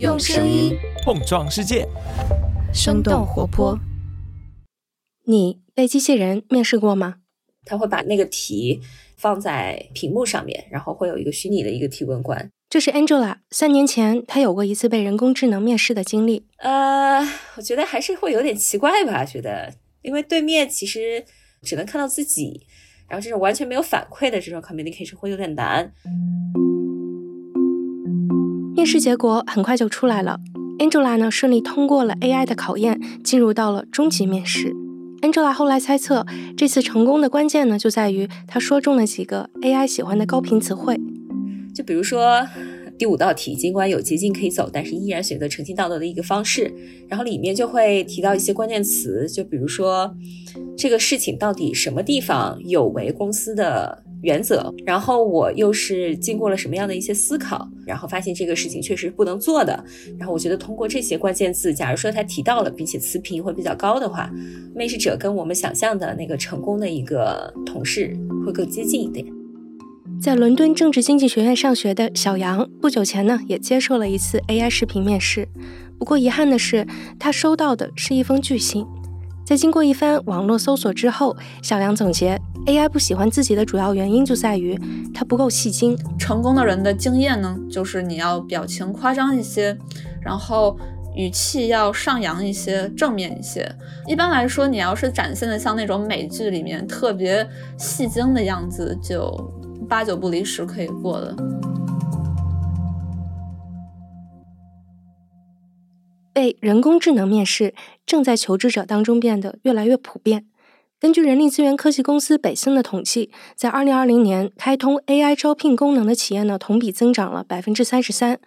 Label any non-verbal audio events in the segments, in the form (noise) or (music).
用声音碰撞世界，生动活泼。你被机器人面试过吗？他会把那个题放在屏幕上面，然后会有一个虚拟的一个提问官。这是 Angela，三年前她有过一次被人工智能面试的经历。呃，我觉得还是会有点奇怪吧，觉得因为对面其实只能看到自己，然后这种完全没有反馈的这种 communication 会有点难。面试结果很快就出来了，Angela 呢顺利通过了 AI 的考验，进入到了终极面试。Angela 后来猜测，这次成功的关键呢就在于她说中了几个 AI 喜欢的高频词汇，就比如说第五道题，尽管有捷径可以走，但是依然选择诚信道德的一个方式。然后里面就会提到一些关键词，就比如说这个事情到底什么地方有违公司的。原则，然后我又是经过了什么样的一些思考，然后发现这个事情确实不能做的。然后我觉得通过这些关键字，假如说他提到了，并且词频会比较高的话，面试者跟我们想象的那个成功的一个同事会更接近一点。在伦敦政治经济学院上学的小杨，不久前呢也接受了一次 AI 视频面试，不过遗憾的是，他收到的是一封拒信。在经过一番网络搜索之后，小杨总结，AI 不喜欢自己的主要原因就在于它不够戏精。成功的人的经验呢，就是你要表情夸张一些，然后语气要上扬一些，正面一些。一般来说，你要是展现的像那种美剧里面特别戏精的样子，就八九不离十可以过的。被人工智能面试正在求职者当中变得越来越普遍。根据人力资源科技公司北森的统计，在二零二零年，开通 AI 招聘功能的企业呢，同比增长了百分之三十三。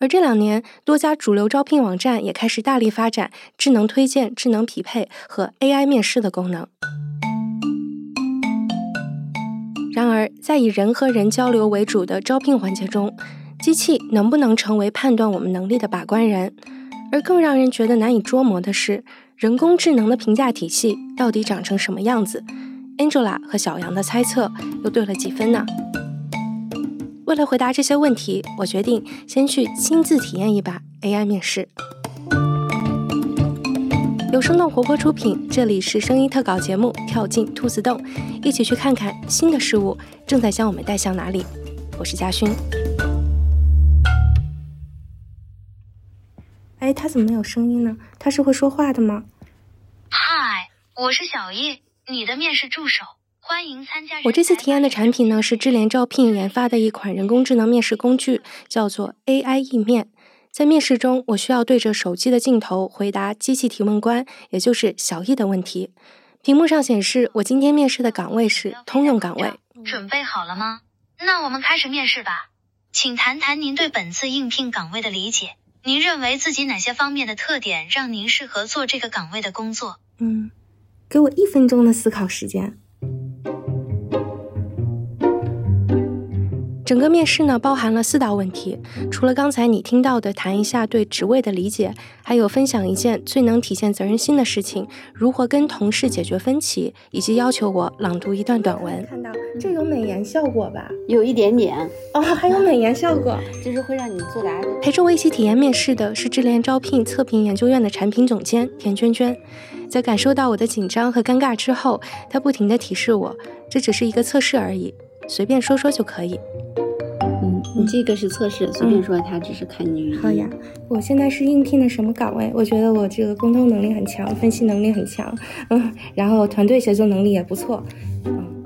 而这两年，多家主流招聘网站也开始大力发展智能推荐、智能匹配和 AI 面试的功能。然而，在以人和人交流为主的招聘环节中，机器能不能成为判断我们能力的把关人？而更让人觉得难以捉摸的是，人工智能的评价体系到底长成什么样子？Angela 和小杨的猜测又对了几分呢？为了回答这些问题，我决定先去亲自体验一把 AI 面试。由生动活泼出品，这里是声音特稿节目《跳进兔子洞》，一起去看看新的事物正在将我们带向哪里。我是嘉勋。哎，他怎么没有声音呢？他是会说话的吗？嗨，我是小叶，你的面试助手，欢迎参加。我这次提案的产品呢，是智联招聘研发的一款人工智能面试工具，叫做 AI 意面。在面试中，我需要对着手机的镜头回答机器提问官，也就是小易的问题。屏幕上显示，我今天面试的岗位是通用岗位。准备好了吗？那我们开始面试吧。请谈谈您对本次应聘岗位的理解。您认为自己哪些方面的特点让您适合做这个岗位的工作？嗯，给我一分钟的思考时间。整个面试呢，包含了四道问题。除了刚才你听到的谈一下对职位的理解，还有分享一件最能体现责任心的事情，如何跟同事解决分歧，以及要求我朗读一段短文。看到这有美颜效果吧？有一点点哦，还有美颜效果，(laughs) 就是会让你作答。陪着我一起体验面试的是智联招聘测评研究院的产品总监田娟娟。在感受到我的紧张和尴尬之后，她不停地提示我，这只是一个测试而已。随便说说就可以。嗯，你这个是测试，随便说，他只是看你。好呀，我现在是应聘的什么岗位？我觉得我这个沟通能力很强，分析能力很强，嗯，然后团队协作能力也不错。嗯，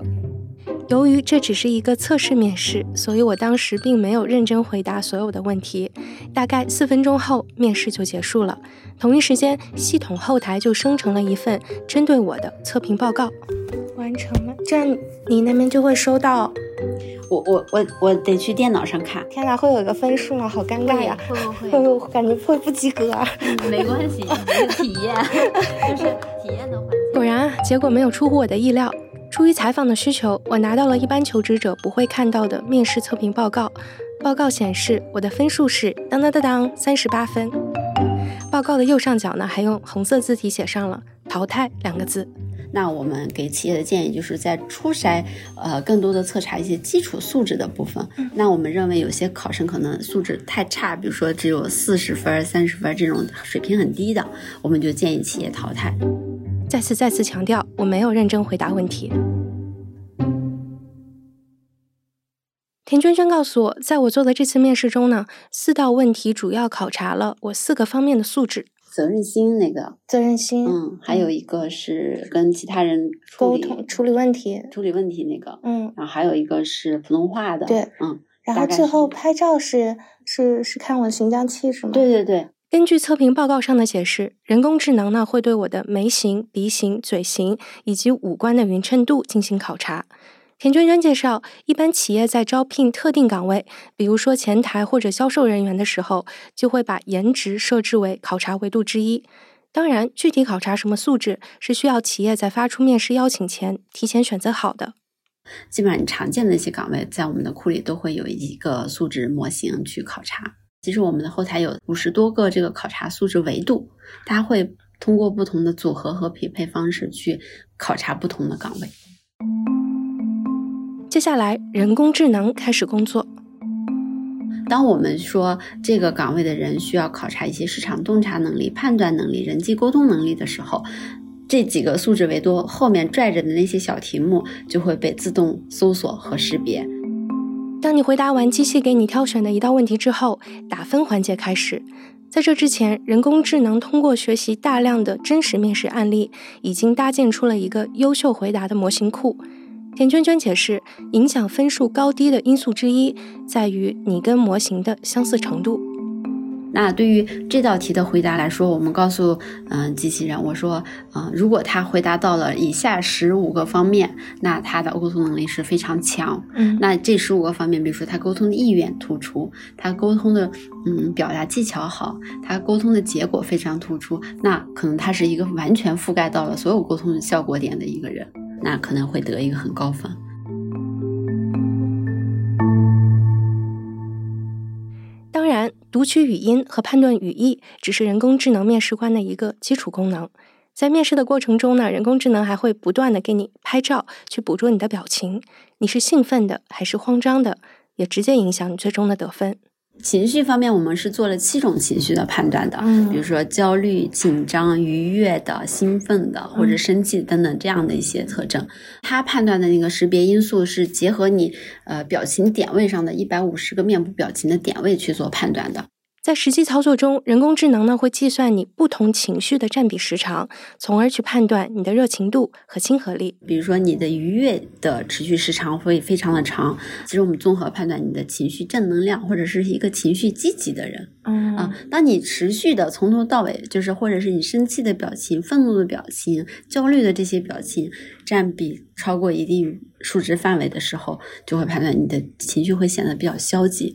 由于这只是一个测试面试，所以我当时并没有认真回答所有的问题。大概四分钟后，面试就结束了。同一时间，系统后台就生成了一份针对我的测评报告。完成了，这样你那边就会收到。我我我我得去电脑上看。天哪，会有一个分数吗？好尴尬呀！会会会，(laughs) 感觉会不及格。没关系，是体验，就是体验的环节。果然，结果没有出乎我的意料。出于采访的需求，我拿到了一般求职者不会看到的面试测评报告。报告显示，我的分数是当当当当三十八分。报告的右上角呢，还用红色字体写上了“淘汰”两个字。那我们给企业的建议就是在初筛，呃，更多的测查一些基础素质的部分。那我们认为有些考生可能素质太差，比如说只有四十分、三十分这种水平很低的，我们就建议企业淘汰。再次再次强调，我没有认真回答问题。田娟娟告诉我，在我做的这次面试中呢，四道问题主要考察了我四个方面的素质：责任心那个，责任心，嗯，还有一个是跟其他人沟通、处理问题、处理问题那个，嗯，然后还有一个是普通话的，对，嗯，然后最后拍照是是是看我的形象气质吗？对对对。根据测评报告上的解释，人工智能呢会对我的眉形、鼻形、嘴型以及五官的匀称度进行考察。田娟娟介绍，一般企业在招聘特定岗位，比如说前台或者销售人员的时候，就会把颜值设置为考察维度之一。当然，具体考察什么素质，是需要企业在发出面试邀请前提前选择好的。基本上常见的一些岗位，在我们的库里都会有一个素质模型去考察。其实我们的后台有五十多个这个考察素质维度，它会通过不同的组合和匹配方式去考察不同的岗位。接下来，人工智能开始工作。当我们说这个岗位的人需要考察一些市场洞察能力、判断能力、人际沟通能力的时候，这几个素质维度后面拽着的那些小题目就会被自动搜索和识别。当你回答完机器给你挑选的一道问题之后，打分环节开始。在这之前，人工智能通过学习大量的真实面试案例，已经搭建出了一个优秀回答的模型库。田娟娟解释，影响分数高低的因素之一在于你跟模型的相似程度。那对于这道题的回答来说，我们告诉嗯机器人，我说，嗯，如果他回答到了以下十五个方面，那他的沟通能力是非常强。嗯，那这十五个方面，比如说他沟通的意愿突出，他沟通的嗯表达技巧好，他沟通的结果非常突出，那可能他是一个完全覆盖到了所有沟通效果点的一个人。那可能会得一个很高分。读取语音和判断语义只是人工智能面试官的一个基础功能。在面试的过程中呢，人工智能还会不断的给你拍照，去捕捉你的表情，你是兴奋的还是慌张的，也直接影响你最终的得分。情绪方面，我们是做了七种情绪的判断的，嗯，比如说焦虑、紧张、愉悦的、兴奋的或者生气等等这样的一些特征。它判断的那个识别因素是结合你呃表情点位上的一百五十个面部表情的点位去做判断的。在实际操作中，人工智能呢会计算你不同情绪的占比时长，从而去判断你的热情度和亲和力。比如说，你的愉悦的持续时长会非常的长。其实我们综合判断你的情绪正能量，或者是一个情绪积极的人。嗯啊，当你持续的从头到尾，就是或者是你生气的表情、愤怒的表情、焦虑的这些表情占比超过一定数值范围的时候，就会判断你的情绪会显得比较消极。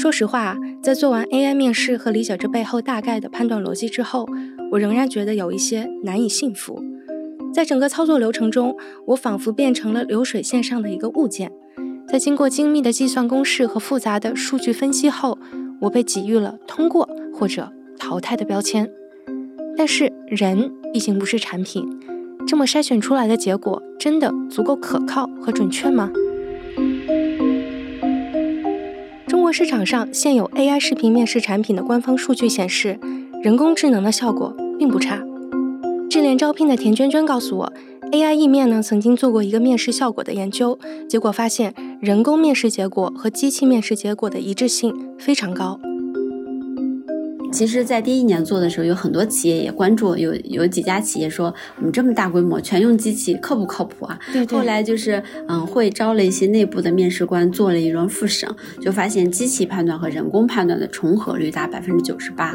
说实话，在做完 AI 面试和理解这背后大概的判断逻辑之后，我仍然觉得有一些难以信服。在整个操作流程中，我仿佛变成了流水线上的一个物件。在经过精密的计算公式和复杂的数据分析后，我被给予了通过或者淘汰的标签。但是人毕竟不是产品，这么筛选出来的结果真的足够可靠和准确吗？市场上现有 AI 视频面试产品的官方数据显示，人工智能的效果并不差。智联招聘的田娟娟告诉我，AI 意面呢曾经做过一个面试效果的研究，结果发现人工面试结果和机器面试结果的一致性非常高。其实，在第一年做的时候，有很多企业也关注，有有几家企业说，我们这么大规模全用机器，靠不靠谱啊？对对。后来就是，嗯，会招了一些内部的面试官，做了一轮复审，就发现机器判断和人工判断的重合率达百分之九十八。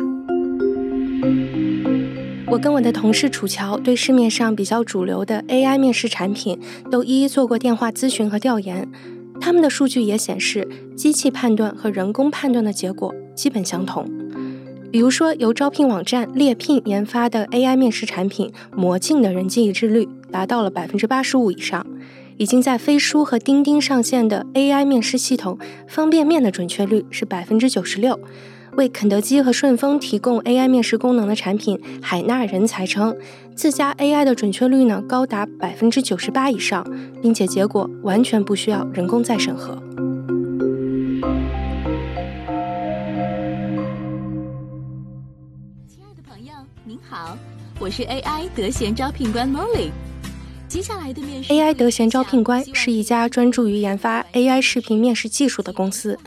我跟我的同事楚乔对市面上比较主流的 AI 面试产品都一一做过电话咨询和调研，他们的数据也显示，机器判断和人工判断的结果基本相同。比如说，由招聘网站猎聘研发的 AI 面试产品魔镜的人机一致率达到了百分之八十五以上，已经在飞书和钉钉上线的 AI 面试系统方便面的准确率是百分之九十六。为肯德基和顺丰提供 AI 面试功能的产品海纳人才称，自家 AI 的准确率呢高达百分之九十八以上，并且结果完全不需要人工再审核。我是 AI 德贤招聘官 Molly。接下来的面试 AI 德贤招聘官是一家专注于研发 AI 视频面试技术的公司。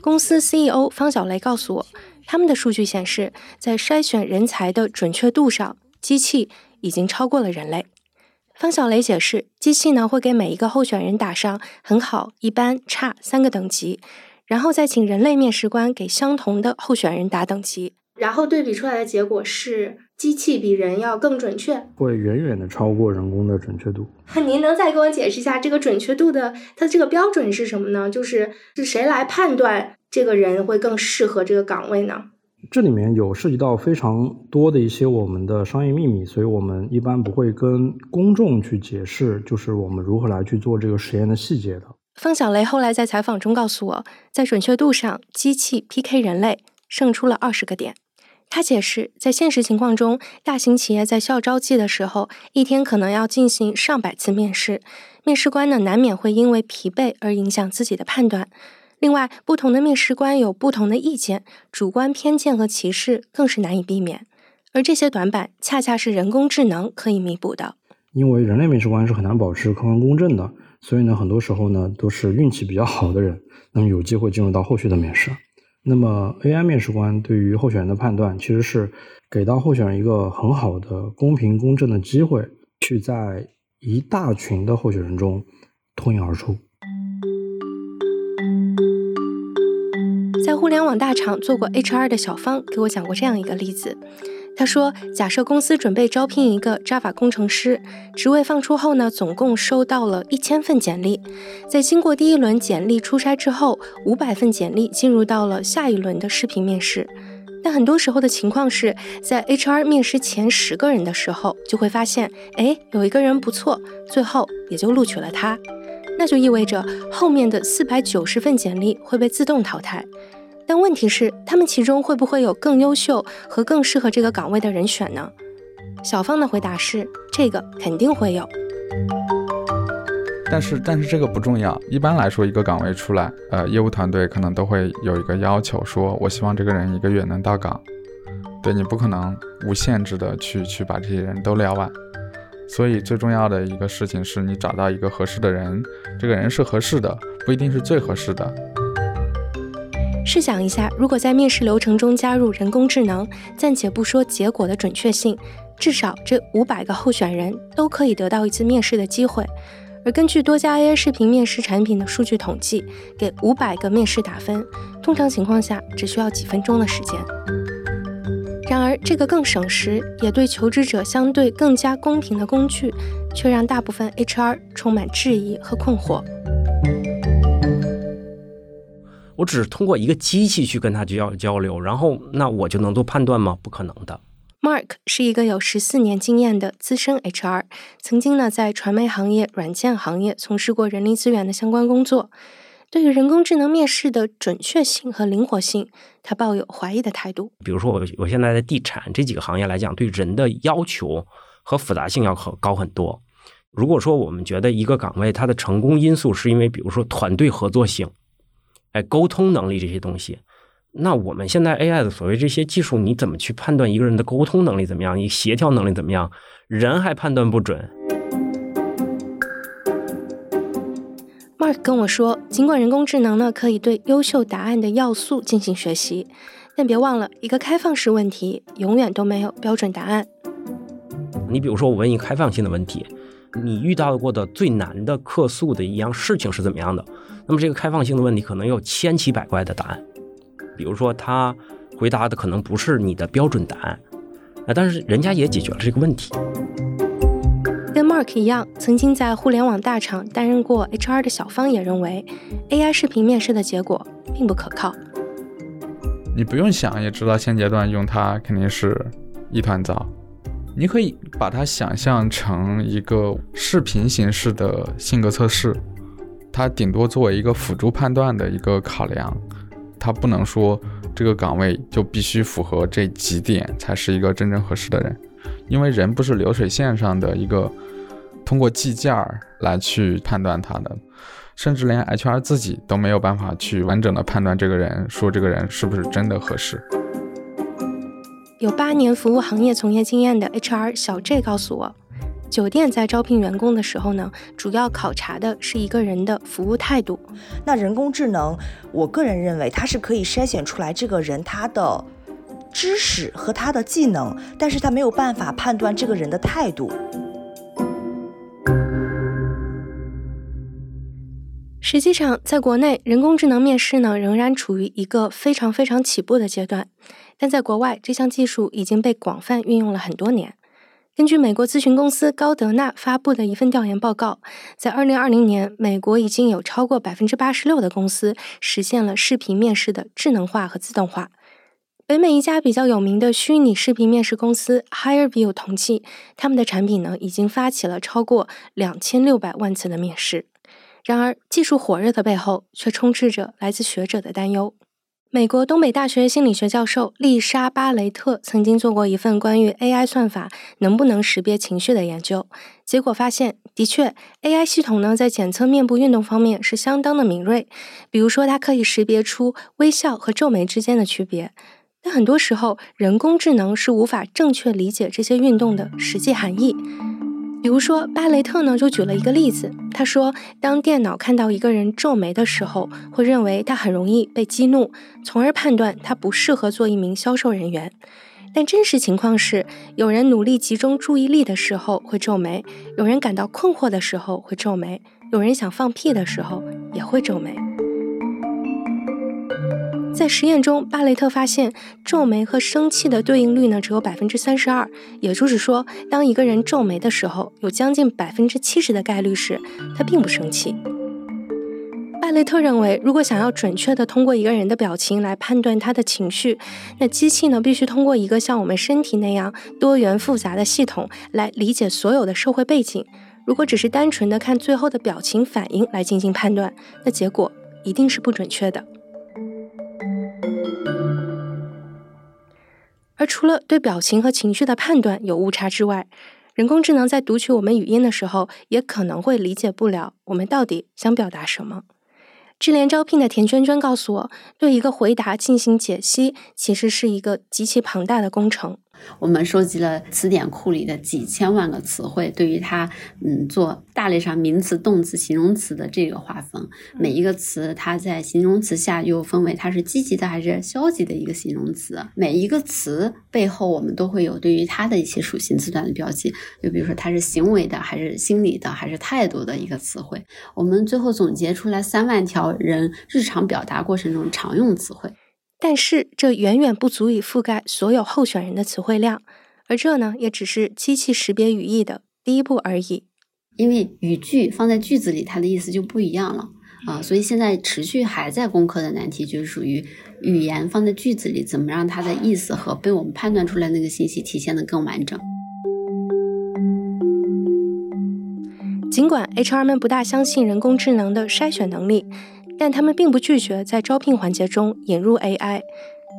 公司 CEO 方小雷告诉我，他们的数据显示，在筛选人才的准确度上，机器已经超过了人类。方小雷解释，机器呢会给每一个候选人打上很好、一般、差三个等级，然后再请人类面试官给相同的候选人打等级，然后对比出来的结果是机器比人要更准确，会远远的超过人工的准确度。您能再给我解释一下这个准确度的它这个标准是什么呢？就是是谁来判断？这个人会更适合这个岗位呢？这里面有涉及到非常多的一些我们的商业秘密，所以我们一般不会跟公众去解释，就是我们如何来去做这个实验的细节的。方小雷后来在采访中告诉我，在准确度上，机器 PK 人类胜出了二十个点。他解释，在现实情况中，大型企业在校招季的时候，一天可能要进行上百次面试，面试官呢难免会因为疲惫而影响自己的判断。另外，不同的面试官有不同的意见，主观偏见和歧视更是难以避免。而这些短板，恰恰是人工智能可以弥补的。因为人类面试官是很难保持客观公正的，所以呢，很多时候呢，都是运气比较好的人，那么有机会进入到后续的面试。那么 AI 面试官对于候选人的判断，其实是给到候选人一个很好的公平公正的机会，去在一大群的候选人中脱颖而出。在互联网大厂做过 HR 的小方给我讲过这样一个例子。他说，假设公司准备招聘一个 Java 工程师，职位放出后呢，总共收到了一千份简历。在经过第一轮简历初筛之后，五百份简历进入到了下一轮的视频面试。但很多时候的情况是在 HR 面试前十个人的时候，就会发现，哎，有一个人不错，最后也就录取了他。那就意味着后面的四百九十份简历会被自动淘汰。但问题是，他们其中会不会有更优秀和更适合这个岗位的人选呢？小芳的回答是：这个肯定会有。但是，但是这个不重要。一般来说，一个岗位出来，呃，业务团队可能都会有一个要求，说我希望这个人一个月能到岗。对你不可能无限制的去去把这些人都撩完。所以，最重要的一个事情是你找到一个合适的人，这个人是合适的，不一定是最合适的。试想一下，如果在面试流程中加入人工智能，暂且不说结果的准确性，至少这五百个候选人都可以得到一次面试的机会。而根据多家 AI 视频面试产品的数据统计，给五百个面试打分，通常情况下只需要几分钟的时间。然而，这个更省时，也对求职者相对更加公平的工具，却让大部分 HR 充满质疑和困惑。我只是通过一个机器去跟他交交流，然后那我就能做判断吗？不可能的。Mark 是一个有十四年经验的资深 HR，曾经呢在传媒行业、软件行业从事过人力资源的相关工作。对于人工智能面试的准确性和灵活性，他抱有怀疑的态度。比如说我我现在在地产这几个行业来讲，对人的要求和复杂性要高很多。如果说我们觉得一个岗位它的成功因素是因为比如说团队合作性。哎，沟通能力这些东西，那我们现在 AI 的所谓这些技术，你怎么去判断一个人的沟通能力怎么样？你协调能力怎么样？人还判断不准。Mark 跟我说，尽管人工智能呢可以对优秀答案的要素进行学习，但别忘了，一个开放式问题永远都没有标准答案。你比如说，我问一个开放性的问题，你遇到过的最难的客诉的一样事情是怎么样的？那么这个开放性的问题可能有千奇百怪的答案，比如说他回答的可能不是你的标准答案，啊，但是人家也解决了这个问题。跟 Mark 一样，曾经在互联网大厂担任过 HR 的小方也认为，AI 视频面试的结果并不可靠。你不用想也知道，现阶段用它肯定是一团糟。你可以把它想象成一个视频形式的性格测试，它顶多作为一个辅助判断的一个考量，它不能说这个岗位就必须符合这几点才是一个真正合适的人，因为人不是流水线上的一个通过计件儿来去判断他的，甚至连 HR 自己都没有办法去完整的判断这个人，说这个人是不是真的合适。有八年服务行业从业经验的 HR 小 J 告诉我，酒店在招聘员工的时候呢，主要考察的是一个人的服务态度。那人工智能，我个人认为它是可以筛选出来这个人他的知识和他的技能，但是他没有办法判断这个人的态度。实际上，在国内，人工智能面试呢，仍然处于一个非常非常起步的阶段。但在国外，这项技术已经被广泛运用了很多年。根据美国咨询公司高德纳发布的一份调研报告，在2020年，美国已经有超过86%的公司实现了视频面试的智能化和自动化。北美一家比较有名的虚拟视频面试公司 HireVue 统计，他们的产品呢已经发起了超过2600万次的面试。然而，技术火热的背后，却充斥着来自学者的担忧。美国东北大学心理学教授丽莎·巴雷特曾经做过一份关于 AI 算法能不能识别情绪的研究，结果发现，的确，AI 系统呢在检测面部运动方面是相当的敏锐。比如说，它可以识别出微笑和皱眉之间的区别。但很多时候，人工智能是无法正确理解这些运动的实际含义。比如说，巴雷特呢就举了一个例子，他说，当电脑看到一个人皱眉的时候，会认为他很容易被激怒，从而判断他不适合做一名销售人员。但真实情况是，有人努力集中注意力的时候会皱眉，有人感到困惑的时候会皱眉，有人想放屁的时候也会皱眉。在实验中，巴雷特发现皱眉和生气的对应率呢只有百分之三十二，也就是说，当一个人皱眉的时候，有将近百分之七十的概率是他并不生气。巴雷特认为，如果想要准确的通过一个人的表情来判断他的情绪，那机器呢必须通过一个像我们身体那样多元复杂的系统来理解所有的社会背景。如果只是单纯的看最后的表情反应来进行判断，那结果一定是不准确的。而除了对表情和情绪的判断有误差之外，人工智能在读取我们语音的时候，也可能会理解不了我们到底想表达什么。智联招聘的田娟娟告诉我，对一个回答进行解析，其实是一个极其庞大的工程。我们收集了词典库里的几千万个词汇，对于它，嗯，做大类上名词、动词、形容词的这个划分，每一个词它在形容词下又分为它是积极的还是消极的一个形容词。每一个词背后，我们都会有对于它的一些属性字段的标记，就比如说它是行为的还是心理的还是态度的一个词汇。我们最后总结出来三万条人日常表达过程中常用词汇。但是这远远不足以覆盖所有候选人的词汇量，而这呢，也只是机器识别语义的第一步而已。因为语句放在句子里，它的意思就不一样了啊，所以现在持续还在攻克的难题，就是属于语言放在句子里，怎么让它的意思和被我们判断出来那个信息体现的更完整。尽管 HR 们不大相信人工智能的筛选能力。但他们并不拒绝在招聘环节中引入 AI。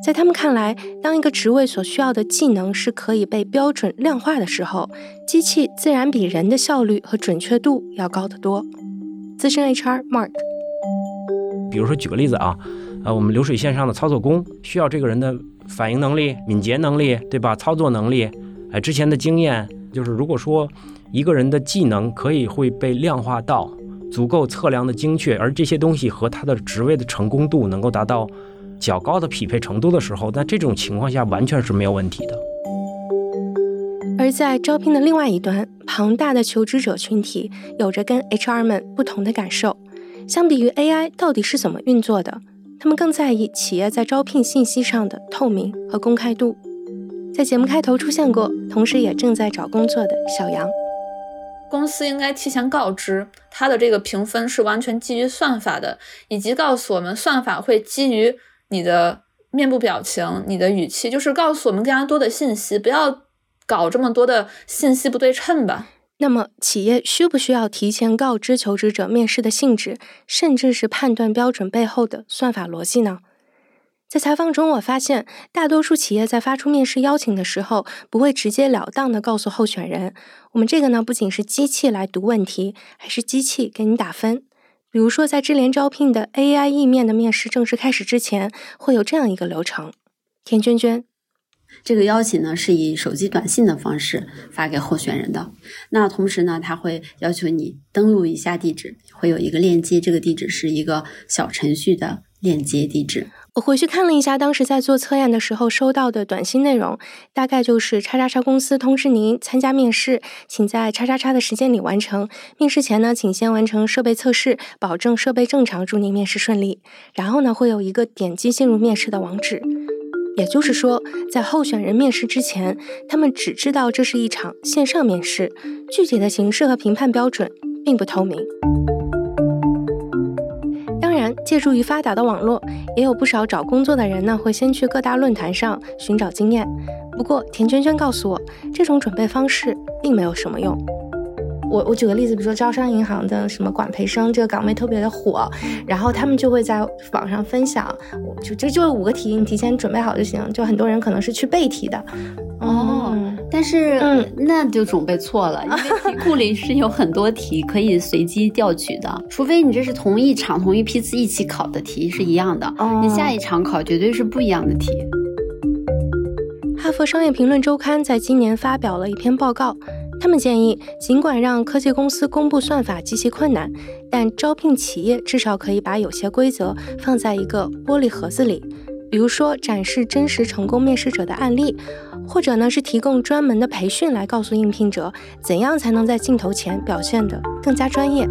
在他们看来，当一个职位所需要的技能是可以被标准量化的时候，机器自然比人的效率和准确度要高得多。资深 HR Mark，比如说举个例子啊，呃，我们流水线上的操作工需要这个人的反应能力、敏捷能力，对吧？操作能力，哎，之前的经验，就是如果说一个人的技能可以会被量化到。足够测量的精确，而这些东西和他的职位的成功度能够达到较高的匹配程度的时候，那这种情况下完全是没有问题的。而在招聘的另外一端，庞大的求职者群体有着跟 HR 们不同的感受。相比于 AI 到底是怎么运作的，他们更在意企业在招聘信息上的透明和公开度。在节目开头出现过，同时也正在找工作的小杨。公司应该提前告知，它的这个评分是完全基于算法的，以及告诉我们算法会基于你的面部表情、你的语气，就是告诉我们更加多的信息，不要搞这么多的信息不对称吧。那么，企业需不需要提前告知求职者面试的性质，甚至是判断标准背后的算法逻辑呢？在采访中，我发现大多数企业在发出面试邀请的时候，不会直截了当的告诉候选人，我们这个呢不仅是机器来读问题，还是机器给你打分。比如说，在智联招聘的 AI 意面的面试正式开始之前，会有这样一个流程：田娟娟。这个邀请呢是以手机短信的方式发给候选人的。那同时呢，他会要求你登录一下地址，会有一个链接，这个地址是一个小程序的链接地址。我回去看了一下，当时在做测验的时候收到的短信内容，大概就是叉叉叉公司通知您参加面试，请在叉叉叉的时间里完成。面试前呢，请先完成设备测试，保证设备正常，祝您面试顺利。然后呢，会有一个点击进入面试的网址。也就是说，在候选人面试之前，他们只知道这是一场线上面试，具体的形式和评判标准并不透明。借助于发达的网络，也有不少找工作的人呢会先去各大论坛上寻找经验。不过，田娟娟告诉我，这种准备方式并没有什么用。我我举个例子，比如说招商银行的什么管培生这个岗位特别的火，然后他们就会在网上分享，就这就五个题，你提前准备好就行。就很多人可能是去背题的，哦，但是嗯，那就准备错了，因为题 (laughs) 库里是有很多题可以随机调取的，除非你这是同一场同一批次一起考的题是一样的，你下一场考绝对是不一样的题。哈佛商业评论周刊在今年发表了一篇报告。他们建议，尽管让科技公司公布算法极其困难，但招聘企业至少可以把有些规则放在一个玻璃盒子里，比如说展示真实成功面试者的案例，或者呢是提供专门的培训来告诉应聘者怎样才能在镜头前表现得更加专业。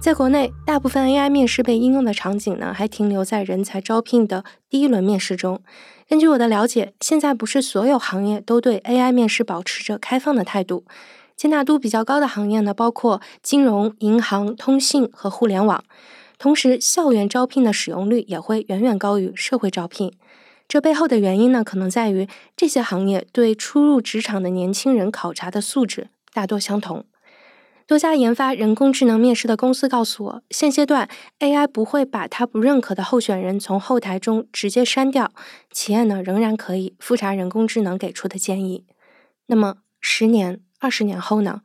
在国内，大部分 AI 面试被应用的场景呢，还停留在人才招聘的第一轮面试中。根据我的了解，现在不是所有行业都对 AI 面试保持着开放的态度。接纳度比较高的行业呢，包括金融、银行、通信和互联网。同时，校园招聘的使用率也会远远高于社会招聘。这背后的原因呢，可能在于这些行业对初入职场的年轻人考察的素质大多相同。多家研发人工智能面试的公司告诉我，现阶段 AI 不会把他不认可的候选人从后台中直接删掉，企业呢仍然可以复查人工智能给出的建议。那么，十年、二十年后呢？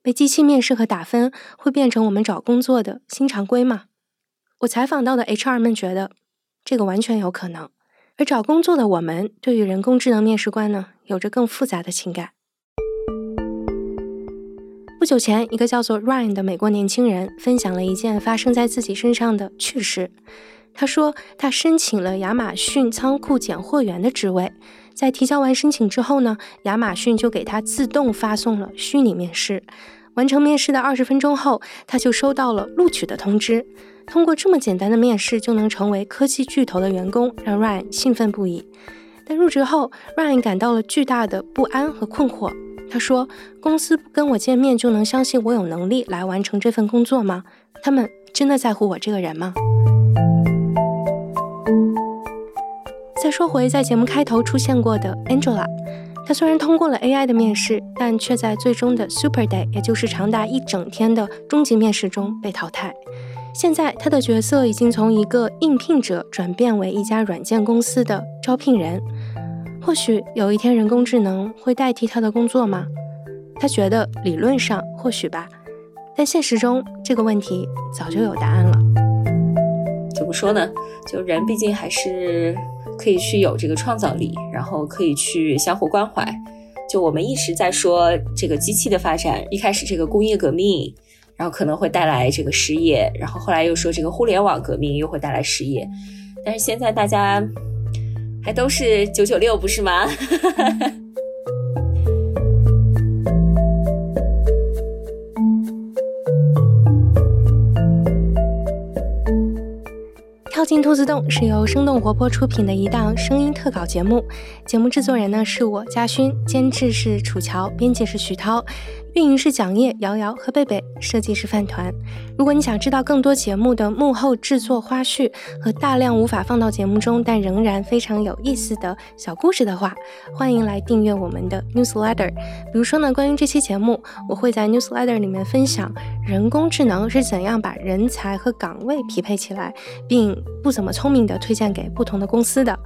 被机器面试和打分会变成我们找工作的新常规吗？我采访到的 HR 们觉得，这个完全有可能。而找工作的我们，对于人工智能面试官呢，有着更复杂的情感。不久前，一个叫做 Ryan 的美国年轻人分享了一件发生在自己身上的趣事。他说，他申请了亚马逊仓库拣货员的职位，在提交完申请之后呢，亚马逊就给他自动发送了虚拟面试。完成面试的二十分钟后，他就收到了录取的通知。通过这么简单的面试就能成为科技巨头的员工，让 Ryan 兴奋不已。但入职后，Ryan 感到了巨大的不安和困惑。他说：“公司不跟我见面就能相信我有能力来完成这份工作吗？他们真的在乎我这个人吗？”再说回在节目开头出现过的 Angela，她虽然通过了 AI 的面试，但却在最终的 Super Day，也就是长达一整天的终极面试中被淘汰。现在，她的角色已经从一个应聘者转变为一家软件公司的招聘人。或许有一天，人工智能会代替他的工作吗？他觉得理论上或许吧，但现实中这个问题早就有答案了。怎么说呢？就人毕竟还是可以去有这个创造力，然后可以去相互关怀。就我们一直在说这个机器的发展，一开始这个工业革命，然后可能会带来这个失业，然后后来又说这个互联网革命又会带来失业，但是现在大家。还都是九九六，不是吗？(laughs) 跳进兔子洞是由生动活泼出品的一档声音特稿节目，节目制作人呢是我嘉勋，监制是楚乔，编辑是徐涛。运营是蒋烨、瑶瑶和贝贝，设计是饭团。如果你想知道更多节目的幕后制作花絮和大量无法放到节目中但仍然非常有意思的小故事的话，欢迎来订阅我们的 newsletter。比如说呢，关于这期节目，我会在 newsletter 里面分享人工智能是怎样把人才和岗位匹配起来，并不怎么聪明的推荐给不同的公司的。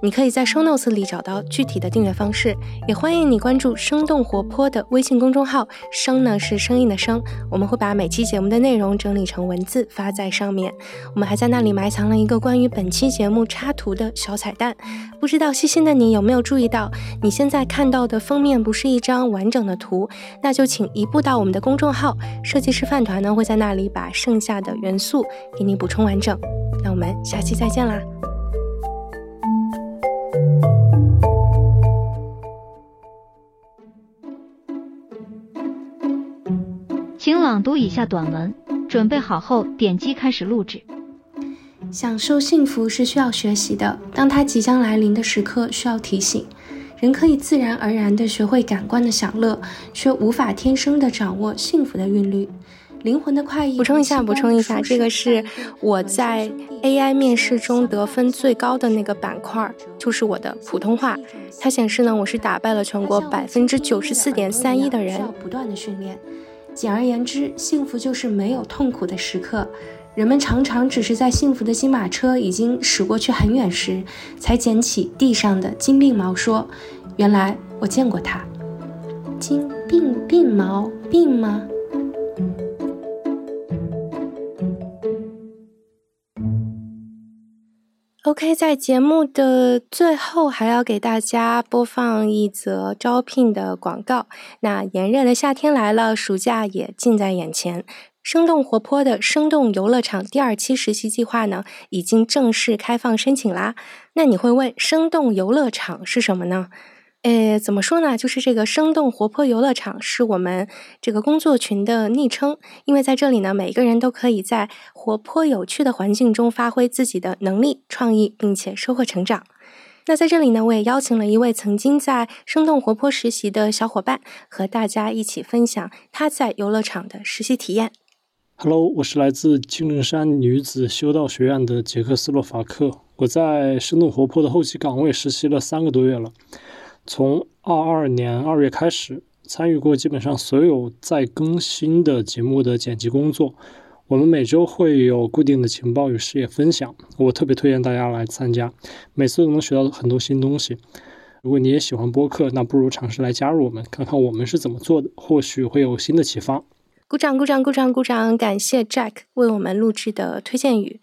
你可以在 show notes 里找到具体的订阅方式，也欢迎你关注生动活泼的微信公众号。声呢是声音的声，我们会把每期节目的内容整理成文字发在上面。我们还在那里埋藏了一个关于本期节目插图的小彩蛋。不知道细心的你有没有注意到，你现在看到的封面不是一张完整的图？那就请移步到我们的公众号“设计师饭团”呢，会在那里把剩下的元素给你补充完整。那我们下期再见啦！朗读以下短文，准备好后点击开始录制。享受幸福是需要学习的，当它即将来临的时刻，需要提醒。人可以自然而然地学会感官的享乐，却无法天生地掌握幸福的韵律。灵魂的快意。补充一下，补充一下，这个是我在 AI 面试中得分最高的那个板块，就是我的普通话。它显示呢，我是打败了全国百分之九十四点三一的人。不断的训练。简而言之，幸福就是没有痛苦的时刻。人们常常只是在幸福的金马车已经驶过去很远时，才捡起地上的金鬓毛，说：“原来我见过它。”金鬓鬓毛鬓吗？OK，在节目的最后，还要给大家播放一则招聘的广告。那炎热的夏天来了，暑假也近在眼前。生动活泼的生动游乐场第二期实习计划呢，已经正式开放申请啦。那你会问，生动游乐场是什么呢？诶，怎么说呢？就是这个生动活泼游乐场是我们这个工作群的昵称，因为在这里呢，每个人都可以在活泼有趣的环境中发挥自己的能力、创意，并且收获成长。那在这里呢，我也邀请了一位曾经在生动活泼实习的小伙伴，和大家一起分享他在游乐场的实习体验。Hello，我是来自金陵山女子修道学院的捷克斯洛伐克，我在生动活泼的后期岗位实习了三个多月了。从二二年二月开始，参与过基本上所有在更新的节目的剪辑工作。我们每周会有固定的情报与事业分享，我特别推荐大家来参加，每次都能学到很多新东西。如果你也喜欢播客，那不如尝试来加入我们，看看我们是怎么做的，或许会有新的启发。鼓掌，鼓掌，鼓掌，鼓掌！感谢 Jack 为我们录制的推荐语。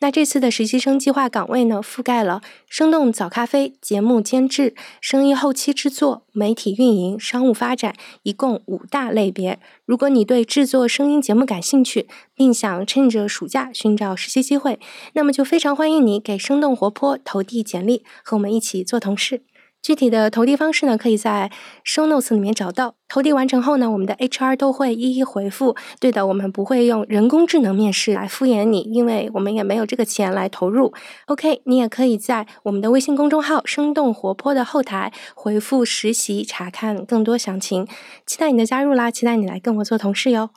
那这次的实习生计划岗位呢，覆盖了生动早咖啡、节目监制、声音后期制作、媒体运营、商务发展，一共五大类别。如果你对制作声音节目感兴趣，并想趁着暑假寻找实习机会，那么就非常欢迎你给生动活泼投递简历，和我们一起做同事。具体的投递方式呢，可以在 show notes 里面找到。投递完成后呢，我们的 HR 都会一一回复。对的，我们不会用人工智能面试来敷衍你，因为我们也没有这个钱来投入。OK，你也可以在我们的微信公众号“生动活泼”的后台回复“实习”，查看更多详情。期待你的加入啦！期待你来跟我做同事哟。